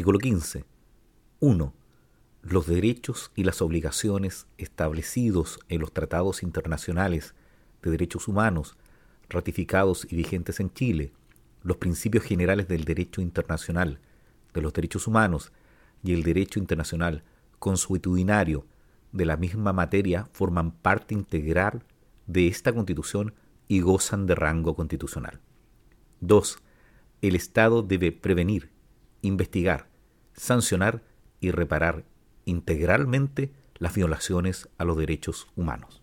Artículo 15. 1. Los derechos y las obligaciones establecidos en los tratados internacionales de derechos humanos ratificados y vigentes en Chile, los principios generales del derecho internacional, de los derechos humanos y el derecho internacional consuetudinario de la misma materia forman parte integral de esta Constitución y gozan de rango constitucional. 2. El Estado debe prevenir, investigar, sancionar y reparar integralmente las violaciones a los derechos humanos.